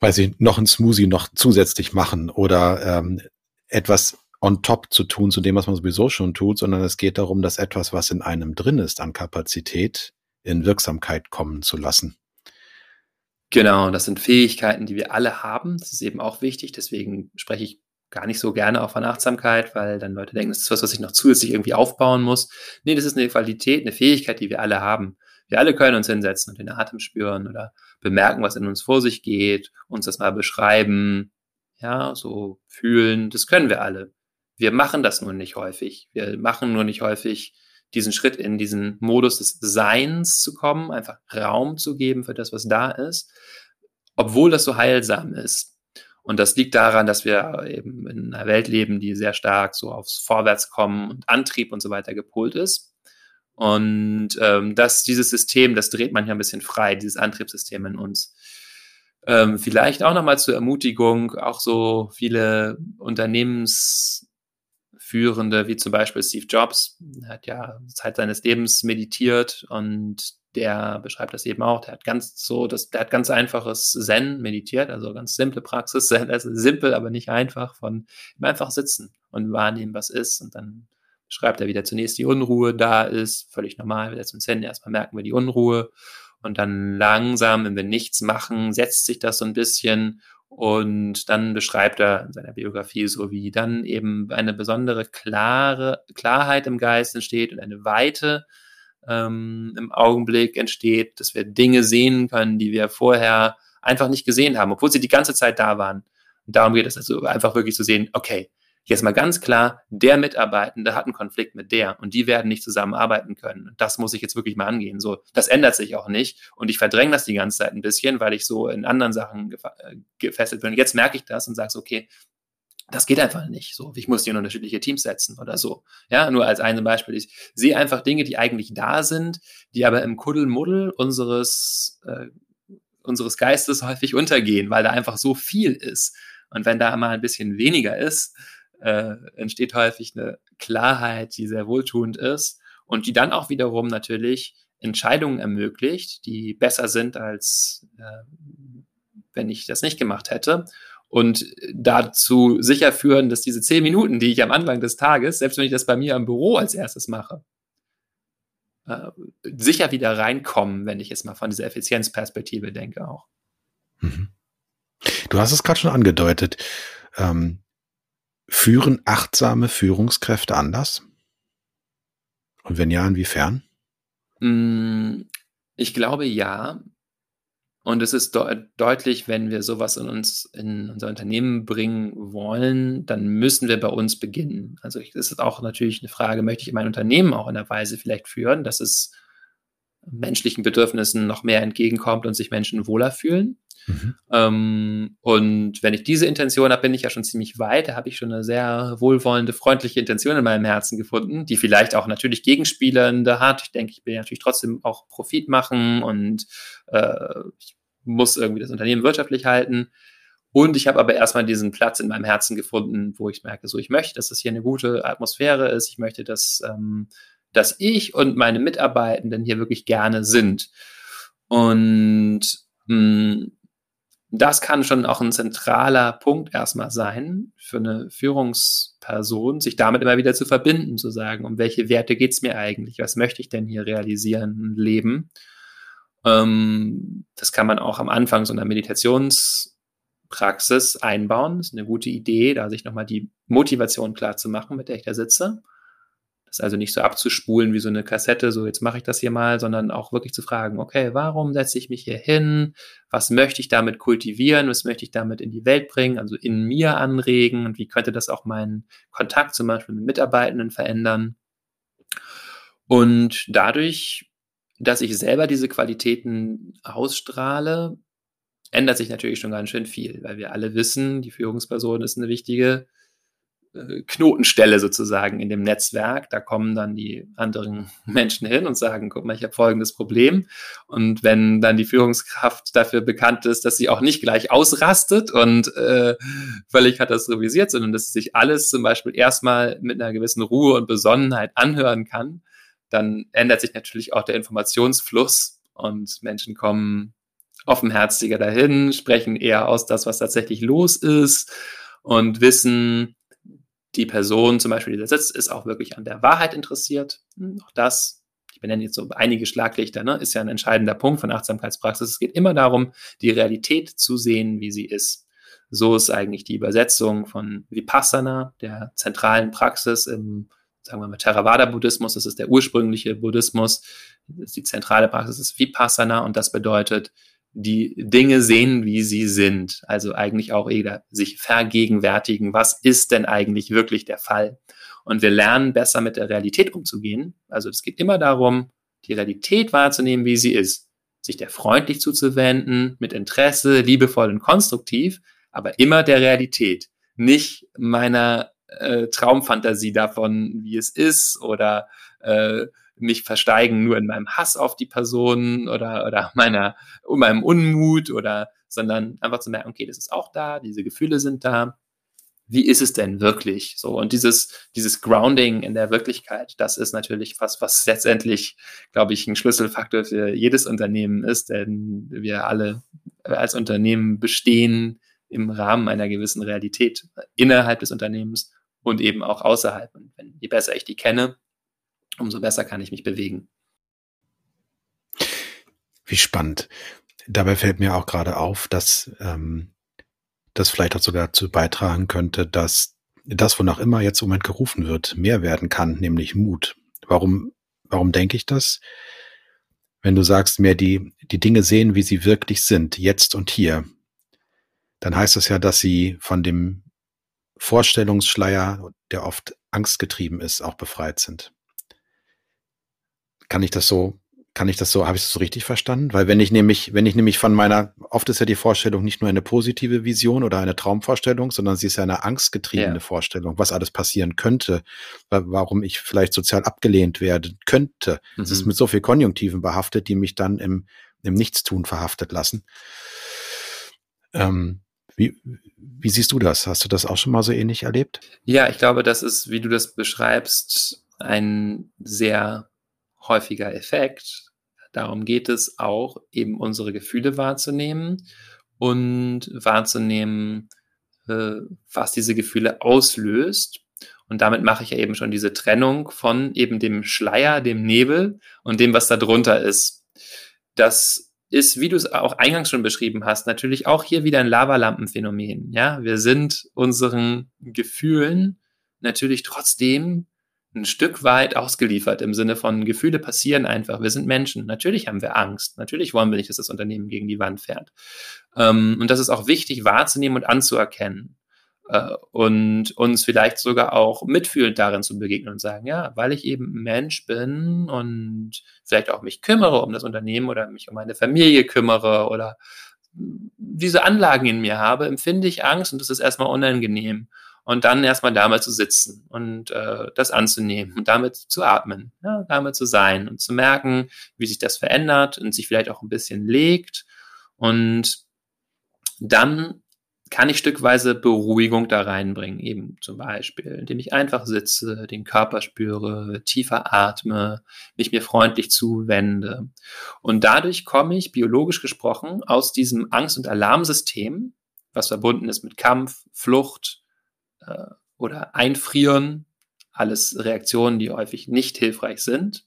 weiß ich, noch ein Smoothie noch zusätzlich machen oder ähm, etwas on top zu tun zu dem, was man sowieso schon tut, sondern es geht darum, dass etwas, was in einem drin ist an Kapazität, in Wirksamkeit kommen zu lassen. Genau, das sind Fähigkeiten, die wir alle haben. Das ist eben auch wichtig. Deswegen spreche ich gar nicht so gerne auch von Achtsamkeit, weil dann Leute denken, das ist was, was ich noch zusätzlich irgendwie aufbauen muss. Nee, das ist eine Qualität, eine Fähigkeit, die wir alle haben. Wir alle können uns hinsetzen und den Atem spüren oder bemerken, was in uns vor sich geht, uns das mal beschreiben, ja, so fühlen. Das können wir alle. Wir machen das nur nicht häufig. Wir machen nur nicht häufig diesen Schritt in diesen Modus des Seins zu kommen, einfach Raum zu geben für das, was da ist, obwohl das so heilsam ist. Und das liegt daran, dass wir eben in einer Welt leben, die sehr stark so aufs Vorwärtskommen und Antrieb und so weiter gepolt ist. Und ähm, dass dieses System, das dreht manchmal ein bisschen frei, dieses Antriebssystem in uns. Ähm, vielleicht auch nochmal zur Ermutigung, auch so viele Unternehmensführende, wie zum Beispiel Steve Jobs, hat ja Zeit seines Lebens meditiert und der beschreibt das eben auch. Der hat ganz so, das, der hat ganz einfaches Zen meditiert, also ganz simple Praxis, also simpel, aber nicht einfach, von einfach sitzen und wahrnehmen, was ist. Und dann schreibt er wieder zunächst die Unruhe da ist, völlig normal, wieder zum Zen, erstmal merken wir die Unruhe. Und dann langsam, wenn wir nichts machen, setzt sich das so ein bisschen und dann beschreibt er in seiner Biografie so, wie dann eben eine besondere klare Klarheit im Geist entsteht und eine Weite, ähm, im Augenblick entsteht, dass wir Dinge sehen können, die wir vorher einfach nicht gesehen haben, obwohl sie die ganze Zeit da waren. Und darum geht es also einfach wirklich zu sehen, okay, jetzt mal ganz klar, der Mitarbeitende hat einen Konflikt mit der und die werden nicht zusammenarbeiten können. Das muss ich jetzt wirklich mal angehen. So, das ändert sich auch nicht. Und ich verdränge das die ganze Zeit ein bisschen, weil ich so in anderen Sachen äh, gefesselt bin. Jetzt merke ich das und sage, okay, das geht einfach nicht. So, ich muss die in unterschiedliche Teams setzen oder so. Ja, nur als ein Beispiel. Ich sehe einfach Dinge, die eigentlich da sind, die aber im Kuddelmuddel unseres, äh, unseres Geistes häufig untergehen, weil da einfach so viel ist. Und wenn da mal ein bisschen weniger ist, äh, entsteht häufig eine Klarheit, die sehr wohltuend ist und die dann auch wiederum natürlich Entscheidungen ermöglicht, die besser sind als äh, wenn ich das nicht gemacht hätte und dazu sicher führen, dass diese zehn Minuten, die ich am Anfang des Tages, selbst wenn ich das bei mir im Büro als erstes mache, äh, sicher wieder reinkommen, wenn ich jetzt mal von dieser Effizienzperspektive denke auch. Mhm. Du hast es gerade schon angedeutet. Ähm, führen achtsame Führungskräfte anders? Und wenn ja, inwiefern? Mm, ich glaube ja. Und es ist de deutlich, wenn wir sowas in uns, in unser Unternehmen bringen wollen, dann müssen wir bei uns beginnen. Also es ist auch natürlich eine Frage, möchte ich mein Unternehmen auch in der Weise vielleicht führen, dass es menschlichen Bedürfnissen noch mehr entgegenkommt und sich Menschen wohler fühlen? Mhm. Ähm, und wenn ich diese Intention habe, bin ich ja schon ziemlich weit. Da habe ich schon eine sehr wohlwollende, freundliche Intention in meinem Herzen gefunden, die vielleicht auch natürlich Gegenspielende hat. Ich denke, ich will natürlich trotzdem auch Profit machen und äh, ich muss irgendwie das Unternehmen wirtschaftlich halten. Und ich habe aber erstmal diesen Platz in meinem Herzen gefunden, wo ich merke, so ich möchte, dass es hier eine gute Atmosphäre ist. Ich möchte, dass, ähm, dass ich und meine Mitarbeitenden hier wirklich gerne sind. Und hm, das kann schon auch ein zentraler Punkt erstmal sein für eine Führungsperson, sich damit immer wieder zu verbinden, zu sagen, um welche Werte geht's mir eigentlich, was möchte ich denn hier realisieren, leben. Ähm, das kann man auch am Anfang so einer Meditationspraxis einbauen. Das ist eine gute Idee, da sich nochmal die Motivation klar zu machen, mit der ich da sitze. Das also nicht so abzuspulen wie so eine Kassette, so jetzt mache ich das hier mal, sondern auch wirklich zu fragen, okay, warum setze ich mich hier hin? Was möchte ich damit kultivieren? Was möchte ich damit in die Welt bringen? Also in mir anregen? Und wie könnte das auch meinen Kontakt zum Beispiel mit Mitarbeitenden verändern? Und dadurch, dass ich selber diese Qualitäten ausstrahle, ändert sich natürlich schon ganz schön viel, weil wir alle wissen, die Führungsperson ist eine wichtige Knotenstelle sozusagen in dem Netzwerk. Da kommen dann die anderen Menschen hin und sagen, guck mal, ich habe folgendes Problem. Und wenn dann die Führungskraft dafür bekannt ist, dass sie auch nicht gleich ausrastet und äh, völlig katastrophisiert, sondern dass sie sich alles zum Beispiel erstmal mit einer gewissen Ruhe und Besonnenheit anhören kann, dann ändert sich natürlich auch der Informationsfluss und Menschen kommen offenherziger dahin, sprechen eher aus das, was tatsächlich los ist und wissen, die Person zum Beispiel, die da sitzt, ist auch wirklich an der Wahrheit interessiert. Hm, auch das, ich benenne jetzt so einige Schlaglichter, ne, ist ja ein entscheidender Punkt von Achtsamkeitspraxis. Es geht immer darum, die Realität zu sehen, wie sie ist. So ist eigentlich die Übersetzung von Vipassana, der zentralen Praxis im, sagen wir mal, Theravada-Buddhismus. Das ist der ursprüngliche Buddhismus. Die zentrale Praxis ist Vipassana und das bedeutet, die Dinge sehen, wie sie sind. Also eigentlich auch eher sich vergegenwärtigen, was ist denn eigentlich wirklich der Fall? Und wir lernen besser mit der Realität umzugehen. Also es geht immer darum, die Realität wahrzunehmen, wie sie ist. Sich der freundlich zuzuwenden, mit Interesse, liebevoll und konstruktiv, aber immer der Realität. Nicht meiner äh, Traumfantasie davon, wie es ist oder äh, mich versteigen nur in meinem Hass auf die Person oder, oder meiner, meinem Unmut oder, sondern einfach zu merken, okay, das ist auch da, diese Gefühle sind da. Wie ist es denn wirklich? So, und dieses, dieses Grounding in der Wirklichkeit, das ist natürlich was, was letztendlich, glaube ich, ein Schlüsselfaktor für jedes Unternehmen ist, denn wir alle als Unternehmen bestehen im Rahmen einer gewissen Realität innerhalb des Unternehmens und eben auch außerhalb. Und wenn, je besser ich die kenne, umso besser kann ich mich bewegen. Wie spannend. Dabei fällt mir auch gerade auf, dass ähm, das vielleicht auch sogar dazu beitragen könnte, dass das, wonach immer jetzt im Moment gerufen wird, mehr werden kann, nämlich Mut. Warum, warum denke ich das? Wenn du sagst, mehr die, die Dinge sehen, wie sie wirklich sind, jetzt und hier, dann heißt das ja, dass sie von dem Vorstellungsschleier, der oft angstgetrieben ist, auch befreit sind. Kann ich das so, kann ich das so, habe ich das so richtig verstanden? Weil wenn ich nämlich, wenn ich nämlich von meiner, oft ist ja die Vorstellung nicht nur eine positive Vision oder eine Traumvorstellung, sondern sie ist ja eine angstgetriebene ja. Vorstellung, was alles passieren könnte, warum ich vielleicht sozial abgelehnt werden könnte. Es mhm. ist mit so viel Konjunktiven behaftet, die mich dann im, im Nichtstun verhaftet lassen. Ähm, wie, wie siehst du das? Hast du das auch schon mal so ähnlich erlebt? Ja, ich glaube, das ist, wie du das beschreibst, ein sehr häufiger Effekt. Darum geht es auch, eben unsere Gefühle wahrzunehmen und wahrzunehmen, äh, was diese Gefühle auslöst. Und damit mache ich ja eben schon diese Trennung von eben dem Schleier, dem Nebel und dem, was da drunter ist. Das ist, wie du es auch eingangs schon beschrieben hast, natürlich auch hier wieder ein Lavalampenphänomen. Ja, wir sind unseren Gefühlen natürlich trotzdem ein Stück weit ausgeliefert im Sinne von Gefühle passieren einfach. Wir sind Menschen. Natürlich haben wir Angst. Natürlich wollen wir nicht, dass das Unternehmen gegen die Wand fährt. Ähm, und das ist auch wichtig wahrzunehmen und anzuerkennen. Äh, und uns vielleicht sogar auch mitfühlend darin zu begegnen und sagen, ja, weil ich eben Mensch bin und vielleicht auch mich kümmere um das Unternehmen oder mich um meine Familie kümmere oder diese Anlagen in mir habe, empfinde ich Angst und das ist erstmal unangenehm und dann erstmal damit zu sitzen und äh, das anzunehmen und damit zu atmen, ja, damit zu sein und zu merken, wie sich das verändert und sich vielleicht auch ein bisschen legt und dann kann ich stückweise Beruhigung da reinbringen, eben zum Beispiel, indem ich einfach sitze, den Körper spüre, tiefer atme, mich mir freundlich zuwende. Und dadurch komme ich, biologisch gesprochen, aus diesem Angst- und Alarmsystem, was verbunden ist mit Kampf, Flucht, äh, oder Einfrieren, alles Reaktionen, die häufig nicht hilfreich sind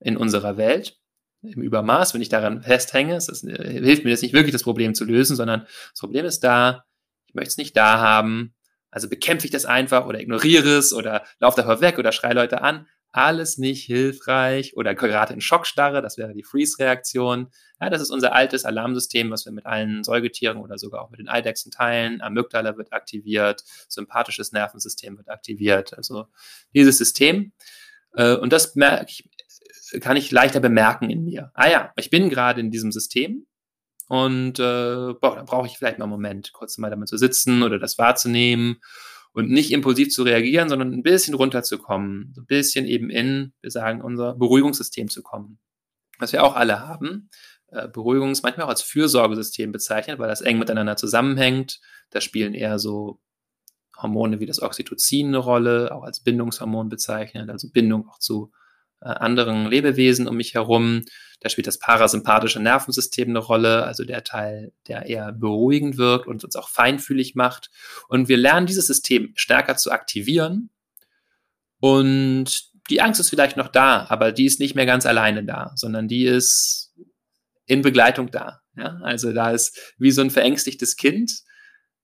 in unserer Welt im Übermaß, wenn ich daran festhänge, das äh, hilft mir jetzt nicht wirklich das Problem zu lösen, sondern das Problem ist da, ich möchte es nicht da haben, also bekämpfe ich das einfach oder ignoriere es oder laufe davor weg oder schreie Leute an alles nicht hilfreich oder gerade in Schockstarre, das wäre die Freeze-Reaktion. Ja, das ist unser altes Alarmsystem, was wir mit allen Säugetieren oder sogar auch mit den Eidechsen teilen. Amygdala wird aktiviert, sympathisches Nervensystem wird aktiviert. Also dieses System. Äh, und das merke ich, kann ich leichter bemerken in mir. Ah ja, ich bin gerade in diesem System und äh, boah, da brauche ich vielleicht mal einen Moment, kurz mal damit zu sitzen oder das wahrzunehmen und nicht impulsiv zu reagieren, sondern ein bisschen runterzukommen, ein bisschen eben in, wir sagen, unser Beruhigungssystem zu kommen. Was wir auch alle haben. Äh, Beruhigung ist manchmal auch als Fürsorgesystem bezeichnet, weil das eng miteinander zusammenhängt. Da spielen eher so Hormone wie das Oxytocin eine Rolle, auch als Bindungshormon bezeichnet, also Bindung auch zu äh, anderen Lebewesen um mich herum. Da spielt das parasympathische Nervensystem eine Rolle, also der Teil, der eher beruhigend wirkt und uns auch feinfühlig macht. Und wir lernen dieses System stärker zu aktivieren. Und die Angst ist vielleicht noch da, aber die ist nicht mehr ganz alleine da, sondern die ist in Begleitung da. Ja? Also da ist wie so ein verängstigtes Kind,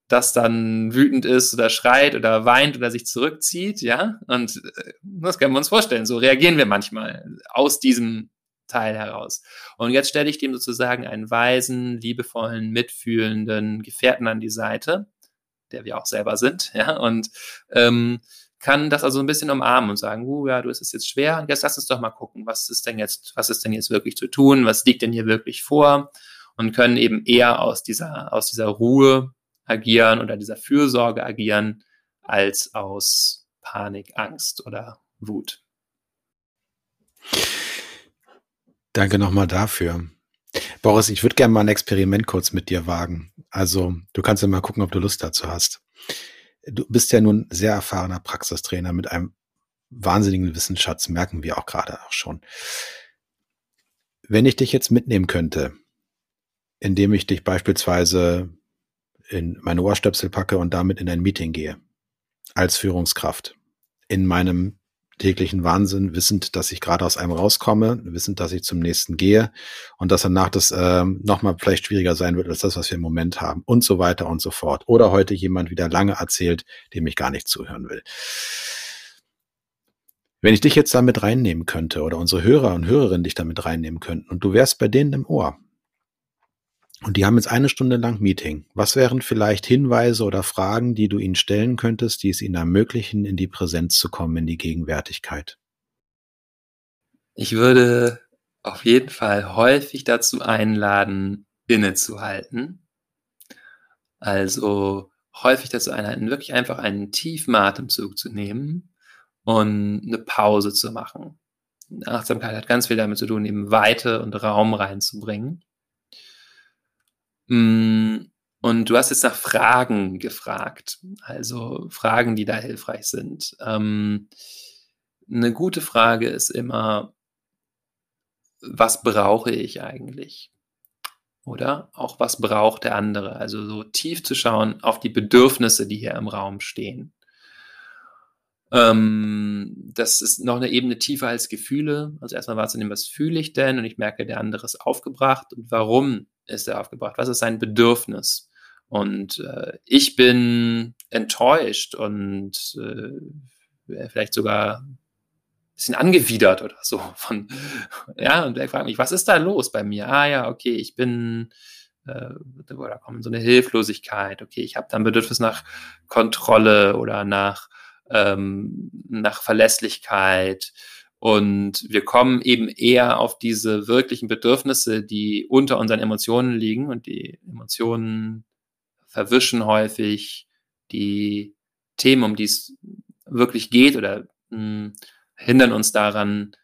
das dann wütend ist oder schreit oder weint oder sich zurückzieht, ja. Und äh, das können wir uns vorstellen. So reagieren wir manchmal aus diesem Teil heraus. Und jetzt stelle ich dem sozusagen einen weisen, liebevollen, mitfühlenden Gefährten an die Seite, der wir auch selber sind, ja, und ähm, kann das also ein bisschen umarmen und sagen, uh, ja, du ist es jetzt schwer, und jetzt lass uns doch mal gucken, was ist denn jetzt, was ist denn jetzt wirklich zu tun, was liegt denn hier wirklich vor und können eben eher aus dieser, aus dieser Ruhe agieren oder dieser Fürsorge agieren, als aus Panik, Angst oder Wut. Danke nochmal dafür. Boris, ich würde gerne mal ein Experiment kurz mit dir wagen. Also, du kannst ja mal gucken, ob du Lust dazu hast. Du bist ja nun sehr erfahrener Praxistrainer mit einem wahnsinnigen Wissensschatz, merken wir auch gerade auch schon. Wenn ich dich jetzt mitnehmen könnte, indem ich dich beispielsweise in meine Ohrstöpsel packe und damit in ein Meeting gehe, als Führungskraft, in meinem täglichen Wahnsinn, wissend, dass ich gerade aus einem rauskomme, wissend, dass ich zum nächsten gehe und dass danach das ähm, nochmal vielleicht schwieriger sein wird als das, was wir im Moment haben und so weiter und so fort. Oder heute jemand wieder lange erzählt, dem ich gar nicht zuhören will. Wenn ich dich jetzt damit reinnehmen könnte oder unsere Hörer und Hörerinnen dich damit reinnehmen könnten und du wärst bei denen im Ohr, und die haben jetzt eine Stunde lang Meeting. Was wären vielleicht Hinweise oder Fragen, die du ihnen stellen könntest, die es ihnen ermöglichen, in die Präsenz zu kommen, in die Gegenwärtigkeit? Ich würde auf jeden Fall häufig dazu einladen, innezuhalten. Also häufig dazu einladen, wirklich einfach einen tiefen Atemzug zu nehmen und eine Pause zu machen. Achtsamkeit hat ganz viel damit zu tun, eben Weite und Raum reinzubringen. Mm, und du hast jetzt nach Fragen gefragt, also Fragen, die da hilfreich sind. Ähm, eine gute Frage ist immer, was brauche ich eigentlich? Oder auch, was braucht der andere? Also so tief zu schauen auf die Bedürfnisse, die hier im Raum stehen. Ähm, das ist noch eine Ebene tiefer als Gefühle. Also erstmal wahrzunehmen, was fühle ich denn? Und ich merke, der andere ist aufgebracht. Und warum ist er aufgebracht? Was ist sein Bedürfnis? Und äh, ich bin enttäuscht und äh, vielleicht sogar ein bisschen angewidert oder so von, ja, und er fragt mich, was ist da los bei mir? Ah ja, okay, ich bin, äh, da kommt so eine Hilflosigkeit, okay, ich habe dann Bedürfnis nach Kontrolle oder nach, ähm, nach Verlässlichkeit und wir kommen eben eher auf diese wirklichen Bedürfnisse, die unter unseren Emotionen liegen. Und die Emotionen verwischen häufig die Themen, um die es wirklich geht oder mh, hm, hindern uns daran,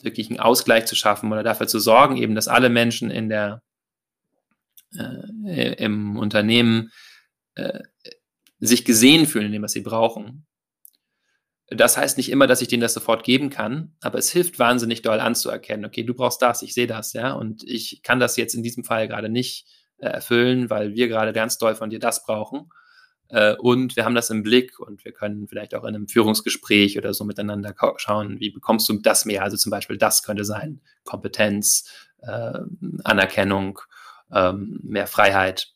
wirklich einen Ausgleich zu schaffen oder dafür zu sorgen, eben, dass alle Menschen in der, äh, im Unternehmen äh, sich gesehen fühlen in dem, was sie brauchen. Das heißt nicht immer, dass ich denen das sofort geben kann, aber es hilft wahnsinnig doll anzuerkennen, okay, du brauchst das, ich sehe das, ja, und ich kann das jetzt in diesem Fall gerade nicht äh, erfüllen, weil wir gerade ganz doll von dir das brauchen. Äh, und wir haben das im Blick und wir können vielleicht auch in einem Führungsgespräch oder so miteinander schauen, wie bekommst du das mehr? Also zum Beispiel, das könnte sein, Kompetenz, äh, Anerkennung, ähm, mehr Freiheit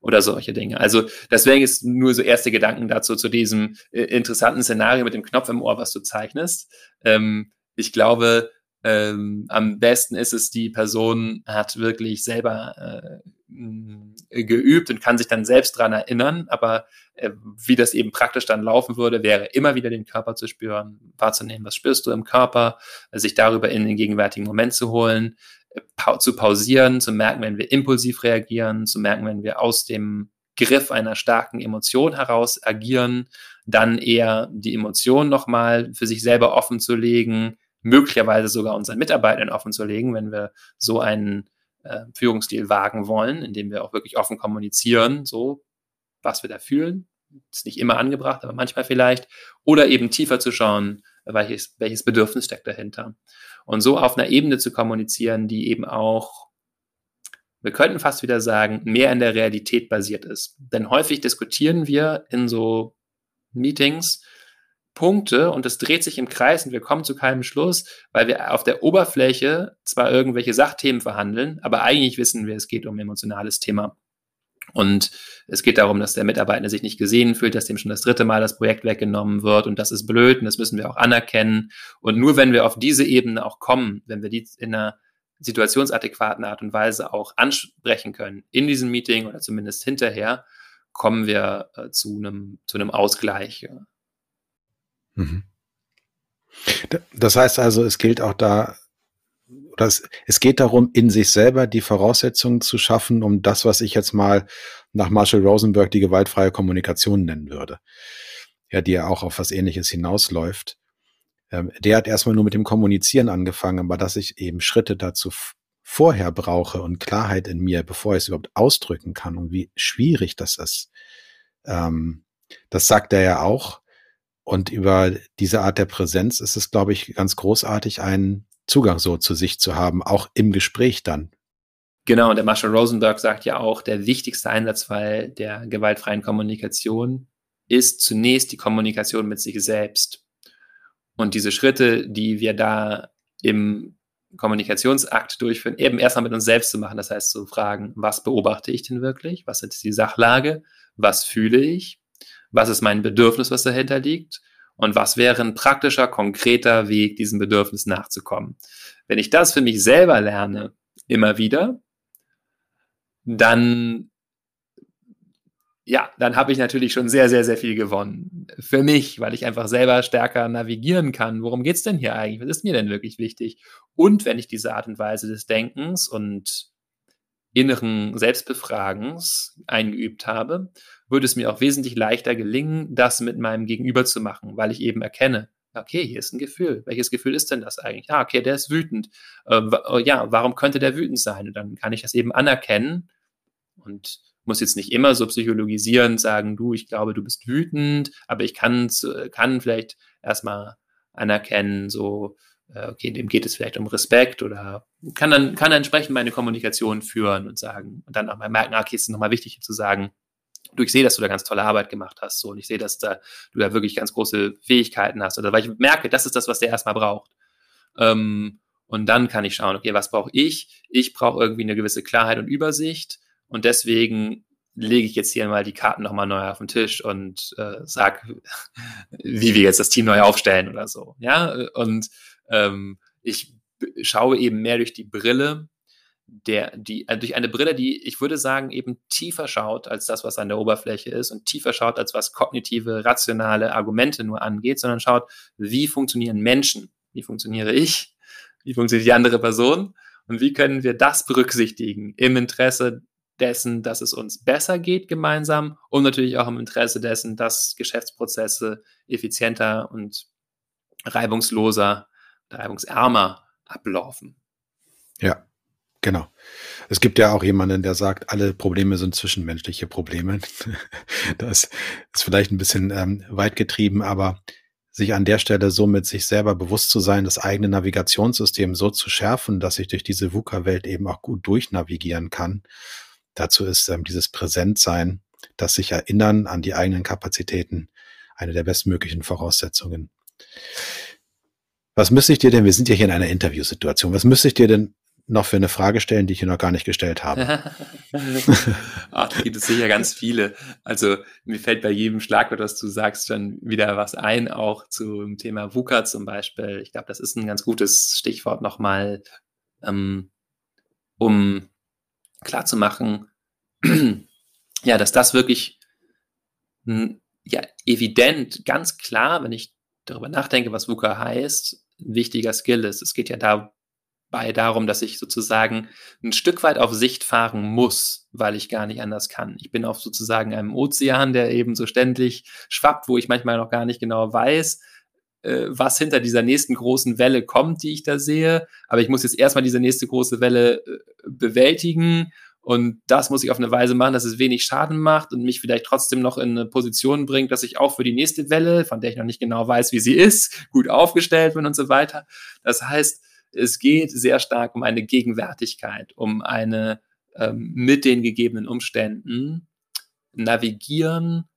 oder solche Dinge. Also deswegen ist nur so erste Gedanken dazu zu diesem äh, interessanten Szenario mit dem Knopf im Ohr, was du zeichnest. Ähm, ich glaube, ähm, am besten ist es, die Person hat wirklich selber äh, geübt und kann sich dann selbst dran erinnern, aber äh, wie das eben praktisch dann laufen würde, wäre immer wieder den Körper zu spüren, wahrzunehmen, was spürst du im Körper, sich darüber in den gegenwärtigen Moment zu holen, zu pausieren, zu merken, wenn wir impulsiv reagieren, zu merken, wenn wir aus dem Griff einer starken Emotion heraus agieren, dann eher die Emotion nochmal für sich selber offen zu legen, möglicherweise sogar unseren Mitarbeitern offen zu legen, wenn wir so einen äh, Führungsstil wagen wollen, indem wir auch wirklich offen kommunizieren, so was wir da fühlen. Ist nicht immer angebracht, aber manchmal vielleicht. Oder eben tiefer zu schauen, welches, welches Bedürfnis steckt dahinter. Und so auf einer Ebene zu kommunizieren, die eben auch, wir könnten fast wieder sagen, mehr in der Realität basiert ist. Denn häufig diskutieren wir in so Meetings Punkte und es dreht sich im Kreis und wir kommen zu keinem Schluss, weil wir auf der Oberfläche zwar irgendwelche Sachthemen verhandeln, aber eigentlich wissen wir, es geht um ein emotionales Thema. Und es geht darum, dass der Mitarbeiter sich nicht gesehen fühlt, dass dem schon das dritte Mal das Projekt weggenommen wird und das ist blöd und das müssen wir auch anerkennen. Und nur wenn wir auf diese Ebene auch kommen, wenn wir die in einer situationsadäquaten Art und Weise auch ansprechen können in diesem Meeting oder zumindest hinterher, kommen wir äh, zu einem zu einem Ausgleich. Mhm. Das heißt also, es gilt auch da oder es, es geht darum, in sich selber die Voraussetzungen zu schaffen, um das, was ich jetzt mal nach Marshall Rosenberg die gewaltfreie Kommunikation nennen würde. Ja, die ja auch auf was ähnliches hinausläuft. Ähm, der hat erstmal nur mit dem Kommunizieren angefangen, aber dass ich eben Schritte dazu vorher brauche und Klarheit in mir, bevor ich es überhaupt ausdrücken kann und wie schwierig das ist. Ähm, das sagt er ja auch. Und über diese Art der Präsenz ist es, glaube ich, ganz großartig, einen Zugang so zu sich zu haben, auch im Gespräch dann. Genau, und der Marshall Rosenberg sagt ja auch, der wichtigste Einsatzfall der gewaltfreien Kommunikation ist zunächst die Kommunikation mit sich selbst. Und diese Schritte, die wir da im Kommunikationsakt durchführen, eben erstmal mit uns selbst zu machen. Das heißt, zu fragen, was beobachte ich denn wirklich? Was ist die Sachlage? Was fühle ich? Was ist mein Bedürfnis, was dahinter liegt? Und was wäre ein praktischer, konkreter Weg, diesem Bedürfnis nachzukommen? Wenn ich das für mich selber lerne, immer wieder, dann ja, dann habe ich natürlich schon sehr, sehr, sehr viel gewonnen. Für mich, weil ich einfach selber stärker navigieren kann. Worum geht's denn hier eigentlich? Was ist mir denn wirklich wichtig? Und wenn ich diese Art und Weise des Denkens und inneren Selbstbefragens eingeübt habe, würde es mir auch wesentlich leichter gelingen, das mit meinem Gegenüber zu machen, weil ich eben erkenne, okay, hier ist ein Gefühl. Welches Gefühl ist denn das eigentlich? Ah, okay, der ist wütend. Äh, ja, warum könnte der wütend sein? Und dann kann ich das eben anerkennen und muss jetzt nicht immer so psychologisieren, sagen, du, ich glaube, du bist wütend, aber ich kann, kann vielleicht erstmal anerkennen, so, äh, okay, dem geht es vielleicht um Respekt oder kann dann, kann dann entsprechend meine Kommunikation führen und sagen, und dann auch mal merken, ah, okay, es ist nochmal wichtig zu sagen, du, ich sehe, dass du da ganz tolle Arbeit gemacht hast, so, und ich sehe, dass da, du da wirklich ganz große Fähigkeiten hast, oder weil ich merke, das ist das, was der erstmal braucht. Ähm, und dann kann ich schauen, okay, was brauche ich? Ich brauche irgendwie eine gewisse Klarheit und Übersicht. Und deswegen lege ich jetzt hier mal die Karten nochmal neu auf den Tisch und äh, sag, wie wir jetzt das Team neu aufstellen oder so. Ja, und ähm, ich schaue eben mehr durch die Brille der, die, also durch eine Brille, die, ich würde sagen, eben tiefer schaut als das, was an der Oberfläche ist und tiefer schaut, als was kognitive, rationale Argumente nur angeht, sondern schaut, wie funktionieren Menschen? Wie funktioniere ich? Wie funktioniert die andere Person? Und wie können wir das berücksichtigen im Interesse dessen, dass es uns besser geht gemeinsam und natürlich auch im Interesse dessen, dass Geschäftsprozesse effizienter und reibungsloser, reibungsärmer ablaufen. Ja, genau. Es gibt ja auch jemanden, der sagt, alle Probleme sind zwischenmenschliche Probleme. das ist vielleicht ein bisschen ähm, weit getrieben, aber sich an der Stelle so mit sich selber bewusst zu sein, das eigene Navigationssystem so zu schärfen, dass ich durch diese VUCA-Welt eben auch gut durchnavigieren kann Dazu ist ähm, dieses Präsentsein, das sich erinnern an die eigenen Kapazitäten, eine der bestmöglichen Voraussetzungen. Was müsste ich dir denn, wir sind ja hier in einer Interviewsituation, was müsste ich dir denn noch für eine Frage stellen, die ich hier noch gar nicht gestellt habe? Ach, da gibt es sicher ganz viele. Also mir fällt bei jedem Schlagwort, was du sagst, schon wieder was ein, auch zum Thema VUCA zum Beispiel. Ich glaube, das ist ein ganz gutes Stichwort nochmal, ähm, um klarzumachen, ja, dass das wirklich ja, evident, ganz klar, wenn ich darüber nachdenke, was VUCA heißt, wichtiger Skill ist. Es geht ja dabei darum, dass ich sozusagen ein Stück weit auf Sicht fahren muss, weil ich gar nicht anders kann. Ich bin auf sozusagen einem Ozean, der eben so ständig schwappt, wo ich manchmal noch gar nicht genau weiß, äh, was hinter dieser nächsten großen Welle kommt, die ich da sehe. Aber ich muss jetzt erstmal diese nächste große Welle äh, bewältigen und das muss ich auf eine Weise machen, dass es wenig Schaden macht und mich vielleicht trotzdem noch in eine Position bringt, dass ich auch für die nächste Welle, von der ich noch nicht genau weiß, wie sie ist, gut aufgestellt bin und so weiter. Das heißt, es geht sehr stark um eine Gegenwärtigkeit, um eine ähm, mit den gegebenen Umständen navigieren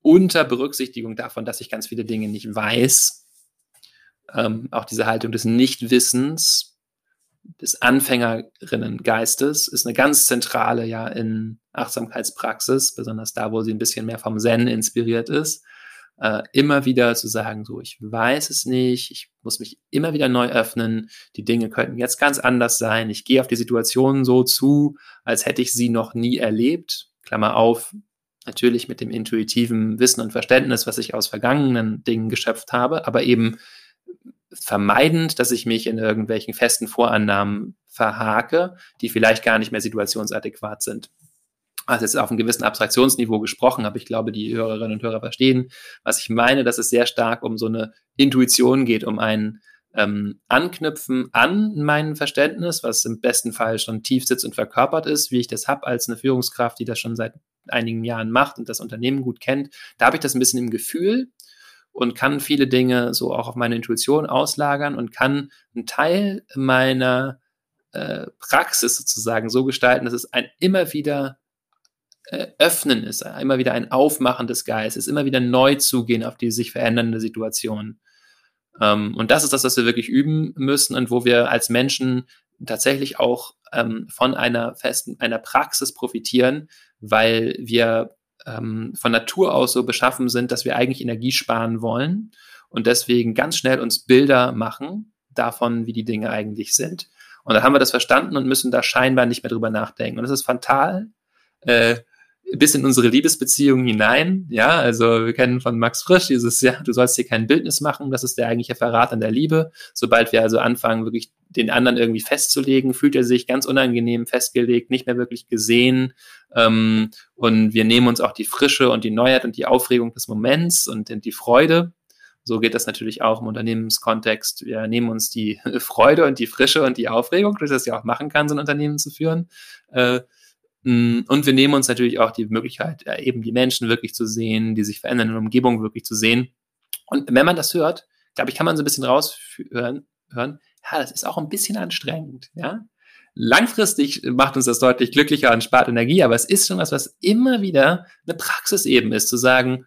unter Berücksichtigung davon, dass ich ganz viele Dinge nicht weiß. Ähm, auch diese Haltung des Nichtwissens des Anfängerinnengeistes ist eine ganz zentrale ja in Achtsamkeitspraxis, besonders da, wo sie ein bisschen mehr vom Zen inspiriert ist, äh, immer wieder zu sagen, so, ich weiß es nicht, ich muss mich immer wieder neu öffnen, die Dinge könnten jetzt ganz anders sein, ich gehe auf die Situation so zu, als hätte ich sie noch nie erlebt, Klammer auf, natürlich mit dem intuitiven Wissen und Verständnis, was ich aus vergangenen Dingen geschöpft habe, aber eben vermeidend, dass ich mich in irgendwelchen festen Vorannahmen verhake, die vielleicht gar nicht mehr situationsadäquat sind. Also jetzt auf einem gewissen Abstraktionsniveau gesprochen, aber ich glaube, die Hörerinnen und Hörer verstehen, was ich meine, dass es sehr stark um so eine Intuition geht, um ein ähm, anknüpfen an mein Verständnis, was im besten Fall schon tief sitzt und verkörpert ist, wie ich das habe als eine Führungskraft, die das schon seit einigen Jahren macht und das Unternehmen gut kennt. Da habe ich das ein bisschen im Gefühl und kann viele Dinge so auch auf meine Intuition auslagern und kann einen Teil meiner äh, Praxis sozusagen so gestalten, dass es ein immer wieder äh, Öffnen ist, immer wieder ein Aufmachen des Geistes, immer wieder neu zugehen auf die sich verändernde Situation. Ähm, und das ist das, was wir wirklich üben müssen und wo wir als Menschen tatsächlich auch ähm, von einer festen, einer Praxis profitieren, weil wir ähm, von Natur aus so beschaffen sind, dass wir eigentlich Energie sparen wollen und deswegen ganz schnell uns Bilder machen davon, wie die Dinge eigentlich sind. Und dann haben wir das verstanden und müssen da scheinbar nicht mehr drüber nachdenken. Und das ist fatal. Äh, bis in unsere Liebesbeziehung hinein. Ja, also wir kennen von Max Frisch dieses, ja, du sollst dir kein Bildnis machen, das ist der eigentliche Verrat an der Liebe. Sobald wir also anfangen, wirklich den anderen irgendwie festzulegen, fühlt er sich ganz unangenehm festgelegt, nicht mehr wirklich gesehen. Ähm, und wir nehmen uns auch die Frische und die Neuheit und die Aufregung des Moments und die Freude. So geht das natürlich auch im Unternehmenskontext. Wir nehmen uns die Freude und die Frische und die Aufregung, durch das ja auch machen kann, so ein Unternehmen zu führen. Äh, und wir nehmen uns natürlich auch die Möglichkeit, eben die Menschen wirklich zu sehen, die sich verändern in der Umgebung wirklich zu sehen. Und wenn man das hört, glaube ich, kann man so ein bisschen raushören, hören, ja, das ist auch ein bisschen anstrengend, ja. Langfristig macht uns das deutlich glücklicher und spart Energie, aber es ist schon was, was immer wieder eine Praxis eben ist, zu sagen,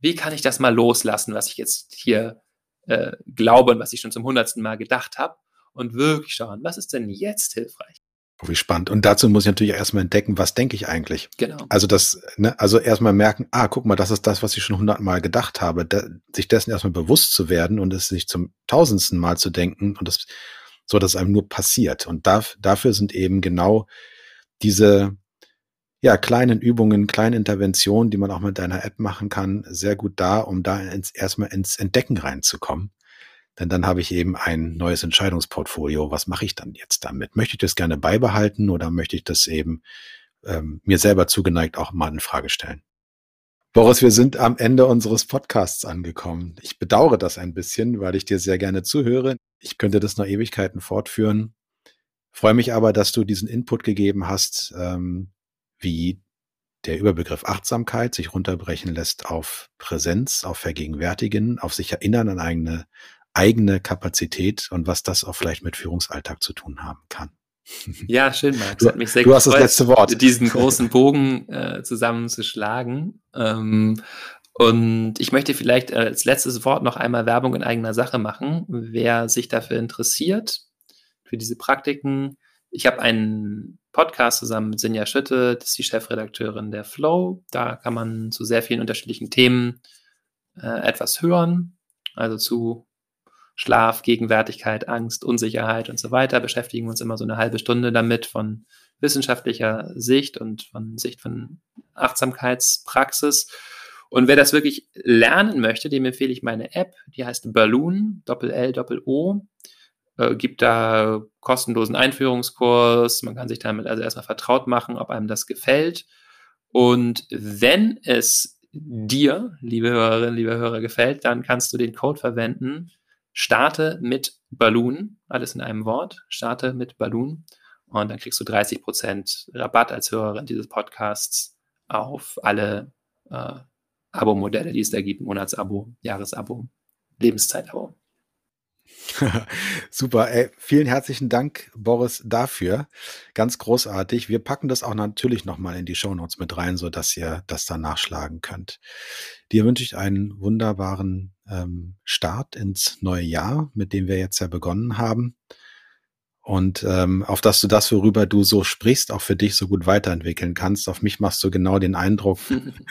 wie kann ich das mal loslassen, was ich jetzt hier äh, glaube und was ich schon zum hundertsten Mal gedacht habe und wirklich schauen, was ist denn jetzt hilfreich? Oh, wie spannend. Und dazu muss ich natürlich erstmal entdecken, was denke ich eigentlich? Genau. Also das, ne, also erstmal merken, ah, guck mal, das ist das, was ich schon hundertmal gedacht habe. Da, sich dessen erstmal bewusst zu werden und es nicht zum tausendsten Mal zu denken und das, so dass es einem nur passiert. Und da, dafür sind eben genau diese, ja, kleinen Übungen, kleinen Interventionen, die man auch mit deiner App machen kann, sehr gut da, um da ins, erstmal ins Entdecken reinzukommen. Denn dann habe ich eben ein neues Entscheidungsportfolio. Was mache ich dann jetzt damit? Möchte ich das gerne beibehalten oder möchte ich das eben ähm, mir selber zugeneigt auch mal in Frage stellen? Boris, wir sind am Ende unseres Podcasts angekommen. Ich bedauere das ein bisschen, weil ich dir sehr gerne zuhöre. Ich könnte das noch Ewigkeiten fortführen. Freue mich aber, dass du diesen Input gegeben hast, ähm, wie der Überbegriff Achtsamkeit sich runterbrechen lässt auf Präsenz, auf Vergegenwärtigen, auf sich erinnern an eigene eigene Kapazität und was das auch vielleicht mit Führungsalltag zu tun haben kann. Ja, schön, Max. Du, hat mich sehr du hast das letzte Wort. Diesen großen Bogen äh, zusammenzuschlagen. Ähm, und ich möchte vielleicht als letztes Wort noch einmal Werbung in eigener Sache machen. Wer sich dafür interessiert, für diese Praktiken, ich habe einen Podcast zusammen mit Sinja Schütte, das ist die Chefredakteurin der Flow. Da kann man zu sehr vielen unterschiedlichen Themen äh, etwas hören. Also zu Schlaf, Gegenwärtigkeit, Angst, Unsicherheit und so weiter, beschäftigen uns immer so eine halbe Stunde damit von wissenschaftlicher Sicht und von Sicht von Achtsamkeitspraxis. Und wer das wirklich lernen möchte, dem empfehle ich meine App, die heißt Balloon, Doppel-L, Doppel-O. Äh, gibt da kostenlosen Einführungskurs. Man kann sich damit also erstmal vertraut machen, ob einem das gefällt. Und wenn es dir, liebe Hörerinnen, liebe Hörer, gefällt, dann kannst du den Code verwenden starte mit Balloon, alles in einem Wort, starte mit Balloon und dann kriegst du 30% Rabatt als Hörerin dieses Podcasts auf alle äh, Abo-Modelle, die es da gibt, Monatsabo, Jahresabo, Lebenszeitabo. Super, ey, vielen herzlichen Dank, Boris, dafür. Ganz großartig. Wir packen das auch natürlich nochmal in die Shownotes mit rein, so dass ihr das dann nachschlagen könnt. Dir wünsche ich einen wunderbaren ähm, Start ins neue Jahr, mit dem wir jetzt ja begonnen haben. Und ähm, auf dass du das, worüber du so sprichst, auch für dich so gut weiterentwickeln kannst. Auf mich machst du genau den Eindruck.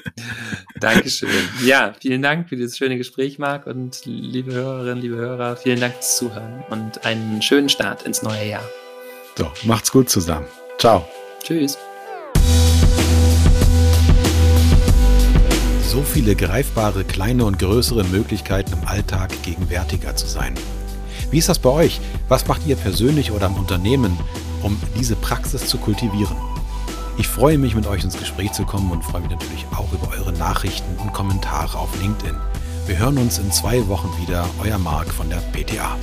Dankeschön. Ja, vielen Dank für dieses schöne Gespräch, Marc. Und liebe Hörerinnen, liebe Hörer, vielen Dank fürs Zuhören und einen schönen Start ins neue Jahr. So, macht's gut zusammen. Ciao. Tschüss. So viele greifbare kleine und größere Möglichkeiten im Alltag gegenwärtiger zu sein. Wie ist das bei euch? Was macht ihr persönlich oder im Unternehmen, um diese Praxis zu kultivieren? Ich freue mich, mit euch ins Gespräch zu kommen und freue mich natürlich auch über eure Nachrichten und Kommentare auf LinkedIn. Wir hören uns in zwei Wochen wieder. Euer Marc von der PTA.